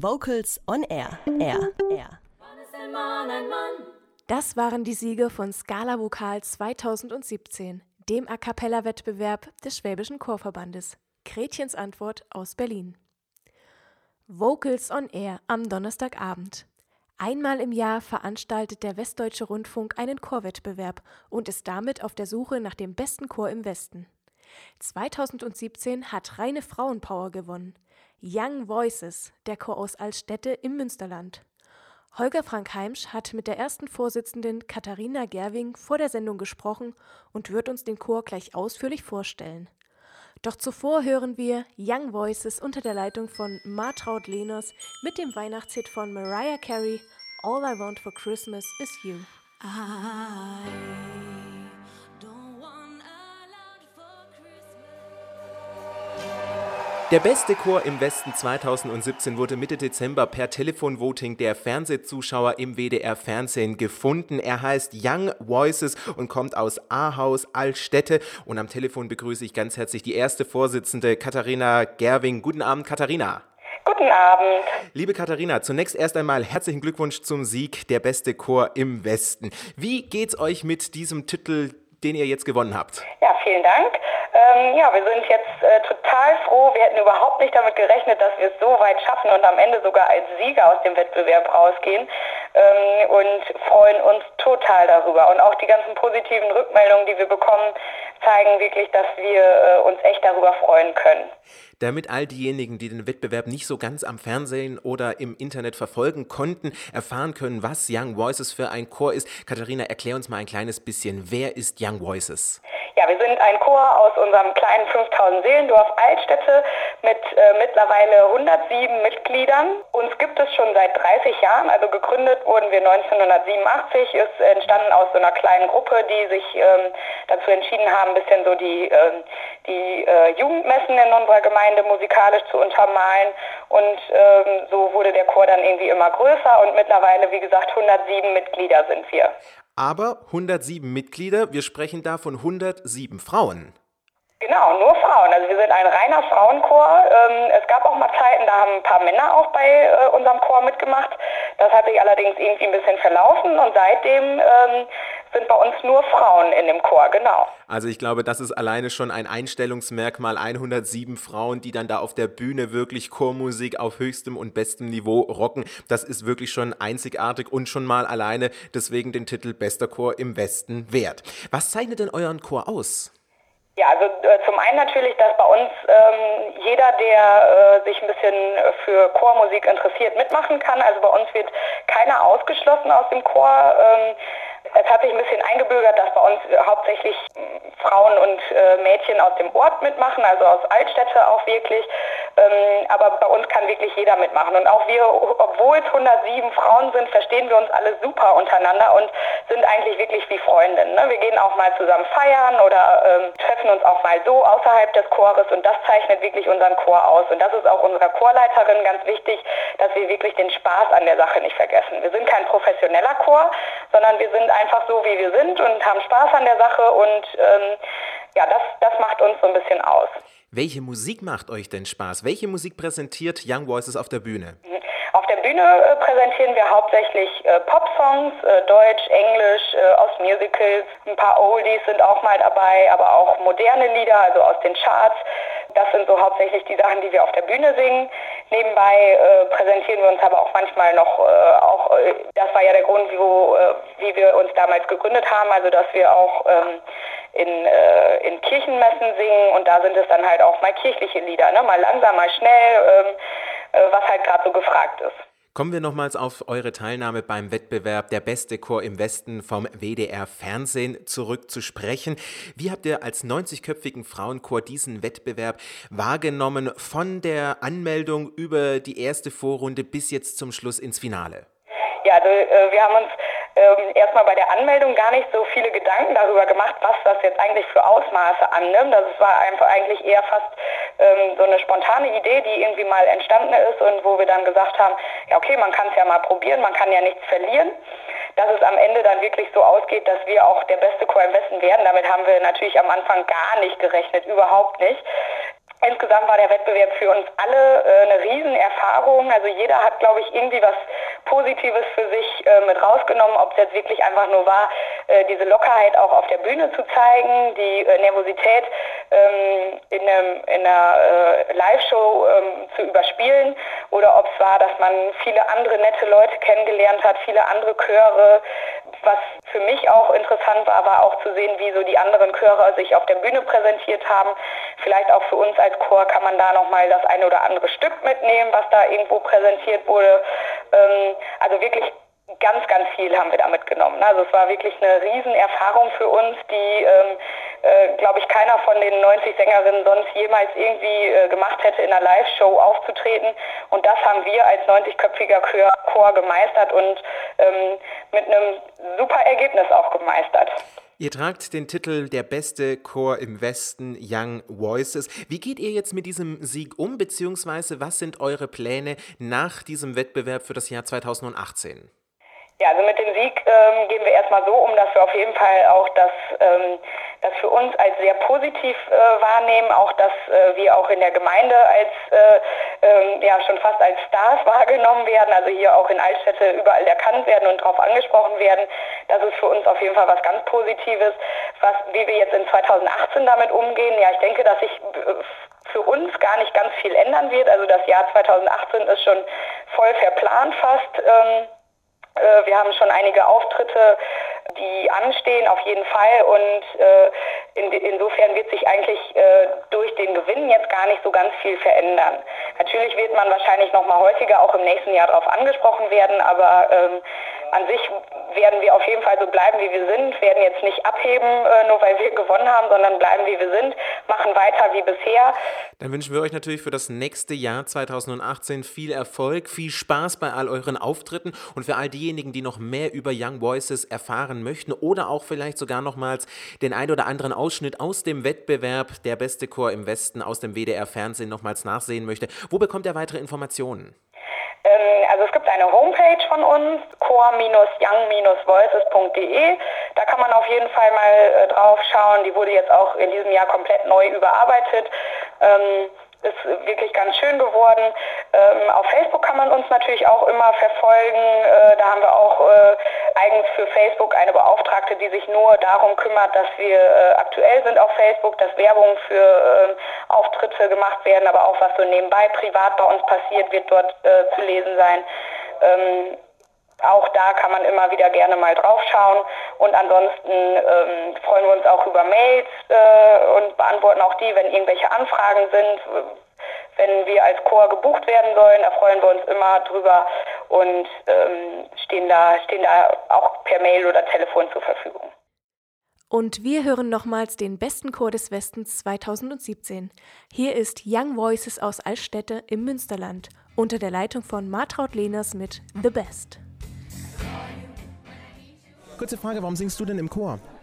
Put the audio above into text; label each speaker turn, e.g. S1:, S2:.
S1: Vocals on Air. Air. Air.
S2: Das waren die Siege von Scala Vokal 2017, dem A cappella-Wettbewerb des Schwäbischen Chorverbandes. Gretchens Antwort aus Berlin. Vocals on Air am Donnerstagabend. Einmal im Jahr veranstaltet der Westdeutsche Rundfunk einen Chorwettbewerb und ist damit auf der Suche nach dem besten Chor im Westen. 2017 hat reine Frauenpower gewonnen. Young Voices, der Chor aus Altstädte im Münsterland. Holger Frank Heimsch hat mit der ersten Vorsitzenden Katharina Gerwing vor der Sendung gesprochen und wird uns den Chor gleich ausführlich vorstellen. Doch zuvor hören wir Young Voices unter der Leitung von Martraud Lehners mit dem Weihnachtshit von Mariah Carey All I Want for Christmas is You. I
S3: Der beste Chor im Westen 2017 wurde Mitte Dezember per Telefonvoting der Fernsehzuschauer im WDR Fernsehen gefunden. Er heißt Young Voices und kommt aus Ahaus, Altstädte. Und am Telefon begrüße ich ganz herzlich die erste Vorsitzende Katharina Gerwing. Guten Abend, Katharina.
S4: Guten Abend.
S3: Liebe Katharina, zunächst erst einmal herzlichen Glückwunsch zum Sieg der beste Chor im Westen. Wie geht's euch mit diesem Titel, den ihr jetzt gewonnen habt?
S4: Ja, vielen Dank. Ähm, ja, wir sind jetzt äh, total froh. Wir hätten überhaupt nicht damit gerechnet, dass wir es so weit schaffen und am Ende sogar als Sieger aus dem Wettbewerb rausgehen ähm, und freuen uns total darüber. Und auch die ganzen positiven Rückmeldungen, die wir bekommen, zeigen wirklich, dass wir äh, uns echt darüber freuen können
S3: damit all diejenigen, die den Wettbewerb nicht so ganz am Fernsehen oder im Internet verfolgen konnten, erfahren können, was Young Voices für ein Chor ist. Katharina, erklär uns mal ein kleines bisschen, wer ist Young Voices?
S4: Ja, wir sind ein Chor aus unserem kleinen 5000 Seelendorf Altstädte mit äh, mittlerweile 107 Mitgliedern. Uns gibt es schon seit 30 Jahren, also gegründet wurden wir 1987, ist entstanden aus so einer kleinen Gruppe, die sich ähm, dazu entschieden haben, ein bisschen so die, äh, die äh, Jugendmessen in unserer Gemeinde musikalisch zu untermalen. Und ähm, so wurde der Chor dann irgendwie immer größer und mittlerweile, wie gesagt, 107 Mitglieder sind wir
S3: aber 107 Mitglieder. Wir sprechen da von 107 Frauen.
S4: Genau, nur Frauen. Also wir sind ein reiner Frauenchor. Ähm, es gab auch mal Zeiten, da haben ein paar Männer auch bei äh, unserem Chor mitgemacht. Das hat sich allerdings irgendwie ein bisschen verlaufen und seitdem ähm, sind bei uns nur Frauen in dem Chor, genau.
S3: Also ich glaube, das ist alleine schon ein Einstellungsmerkmal. 107 Frauen, die dann da auf der Bühne wirklich Chormusik auf höchstem und bestem Niveau rocken. Das ist wirklich schon einzigartig und schon mal alleine deswegen den Titel Bester Chor im Westen wert. Was zeichnet denn euren Chor aus?
S4: Ja, also äh, zum einen natürlich, dass bei uns ähm, jeder, der äh, sich ein bisschen für Chormusik interessiert, mitmachen kann. Also bei uns wird keiner ausgeschlossen aus dem Chor. Ähm, es hat sich ein bisschen eingebürgert, dass bei uns hauptsächlich hm, Frauen und äh, Mädchen aus dem Ort mitmachen, also aus Altstädte auch wirklich. Ähm, aber bei uns kann wirklich jeder mitmachen. Und auch wir, obwohl es 107 Frauen sind, verstehen wir uns alle super untereinander und sind eigentlich wirklich wie Freundinnen. Ne? Wir gehen auch mal zusammen feiern oder ähm, treffen uns auch mal so außerhalb des Chores und das zeichnet wirklich unseren Chor aus. Und das ist auch unserer Chorleiterin ganz wichtig, wir wirklich den Spaß an der Sache nicht vergessen. Wir sind kein professioneller Chor, sondern wir sind einfach so, wie wir sind und haben Spaß an der Sache und ähm, ja, das, das macht uns so ein bisschen aus.
S3: Welche Musik macht euch denn Spaß? Welche Musik präsentiert Young Voices auf der Bühne?
S4: Auf der Bühne äh, präsentieren wir hauptsächlich äh, Pop-Songs, äh, Deutsch, Englisch, äh, aus Musicals. Ein paar Oldies sind auch mal dabei, aber auch moderne Lieder, also aus den Charts. Das sind so hauptsächlich die Sachen, die wir auf der Bühne singen. Nebenbei äh, präsentieren wir uns aber auch manchmal noch, äh, auch, äh, das war ja der Grund, wo, äh, wie wir uns damals gegründet haben, also dass wir auch ähm, in, äh, in Kirchenmessen singen und da sind es dann halt auch mal kirchliche Lieder, ne? mal langsam, mal schnell, ähm, äh, was halt gerade so gefragt ist.
S3: Kommen wir nochmals auf eure Teilnahme beim Wettbewerb Der beste Chor im Westen vom WDR Fernsehen zurück zu sprechen. Wie habt ihr als 90-köpfigen Frauenchor diesen Wettbewerb wahrgenommen, von der Anmeldung über die erste Vorrunde bis jetzt zum Schluss ins Finale?
S4: Ja, also äh, wir haben uns ähm, erstmal bei der Anmeldung gar nicht so viele Gedanken darüber gemacht, was das jetzt eigentlich für Ausmaße annimmt. Das war einfach eigentlich eher fast ähm, so eine spontane Idee, die irgendwie mal entstanden ist und wo wir dann gesagt haben, ja okay, man kann es ja mal probieren, man kann ja nichts verlieren. Dass es am Ende dann wirklich so ausgeht, dass wir auch der beste Chor im Westen werden, damit haben wir natürlich am Anfang gar nicht gerechnet, überhaupt nicht. Insgesamt war der Wettbewerb für uns alle äh, eine Riesenerfahrung. Also jeder hat, glaube ich, irgendwie was Positives für sich äh, mit rausgenommen, ob es jetzt wirklich einfach nur war, äh, diese Lockerheit auch auf der Bühne zu zeigen, die äh, Nervosität ähm, in, einem, in einer äh, Live-Show ähm, zu überspielen oder ob es war, dass man viele andere nette Leute kennengelernt hat, viele andere Chöre. Was für mich auch interessant war, war auch zu sehen, wie so die anderen Chöre sich auf der Bühne präsentiert haben. Vielleicht auch für uns als Chor kann man da nochmal das eine oder andere Stück mitnehmen, was da irgendwo präsentiert wurde. Ähm, also wirklich ganz, ganz viel haben wir da mitgenommen. Also es war wirklich eine Riesenerfahrung für uns, die, ähm, äh, glaube ich, keiner von den 90 Sängerinnen sonst jemals irgendwie äh, gemacht hätte, in einer Live-Show aufzutreten. Und das haben wir als 90-köpfiger Chor, gemeistert und ähm, mit einem super Ergebnis auch gemeistert.
S3: Ihr tragt den Titel Der beste Chor im Westen, Young Voices. Wie geht ihr jetzt mit diesem Sieg um, beziehungsweise was sind eure Pläne nach diesem Wettbewerb für das Jahr 2018?
S4: Ja, also mit dem Sieg ähm, gehen wir erstmal so um, dass wir auf jeden Fall auch das, ähm, das für uns als sehr positiv äh, wahrnehmen, auch dass äh, wir auch in der Gemeinde als äh, ähm, ja schon fast als Stars wahrgenommen werden, also hier auch in Altstädte überall erkannt werden und darauf angesprochen werden. Das ist für uns auf jeden Fall was ganz Positives. Was, wie wir jetzt in 2018 damit umgehen, ja, ich denke, dass sich äh, für uns gar nicht ganz viel ändern wird. Also das Jahr 2018 ist schon voll verplant fast. Ähm, äh, wir haben schon einige Auftritte, die anstehen, auf jeden Fall. Und äh, in, insofern wird sich eigentlich äh, durch den Gewinn jetzt gar nicht so ganz viel verändern. Natürlich wird man wahrscheinlich noch mal häufiger auch im nächsten Jahr darauf angesprochen werden, aber ähm, an sich werden wir auf jeden Fall so bleiben, wie wir sind, werden jetzt nicht abheben, äh, nur weil wir gewonnen haben, sondern bleiben, wie wir sind, machen weiter wie bisher.
S3: Dann wünschen wir euch natürlich für das nächste Jahr 2018 viel Erfolg, viel Spaß bei all euren Auftritten und für all diejenigen, die noch mehr über Young Voices erfahren möchten oder auch vielleicht sogar nochmals den ein oder anderen Ausschnitt aus dem Wettbewerb Der beste Chor im Westen aus dem WDR Fernsehen nochmals nachsehen möchte. Wo bekommt er weitere Informationen?
S4: Ähm, also es gibt eine Homepage von uns, core-young-voices.de. Da kann man auf jeden Fall mal äh, drauf schauen. Die wurde jetzt auch in diesem Jahr komplett neu überarbeitet. Ähm, ist wirklich ganz schön geworden. Ähm, auf Facebook kann man uns natürlich auch immer verfolgen. Äh, da haben wir auch äh, eigens für Facebook eine Beauftragte, die sich nur darum kümmert, dass wir äh, aktuell sind auf Facebook, dass Werbung für ähm, Auftritte gemacht werden, aber auch was so nebenbei privat bei uns passiert, wird dort äh, zu lesen sein. Ähm, auch da kann man immer wieder gerne mal drauf schauen. Und ansonsten ähm, freuen wir uns auch über Mails äh, und beantworten auch die, wenn irgendwelche Anfragen sind. Wenn wir als Chor gebucht werden sollen, da freuen wir uns immer drüber und ähm, stehen, da, stehen da auch per Mail oder Telefon zur Verfügung.
S2: Und wir hören nochmals den besten Chor des Westens 2017. Hier ist Young Voices aus Altstädte im Münsterland unter der Leitung von Martraud Lehners mit The Best.
S3: Kurze Frage, warum singst du denn im Chor?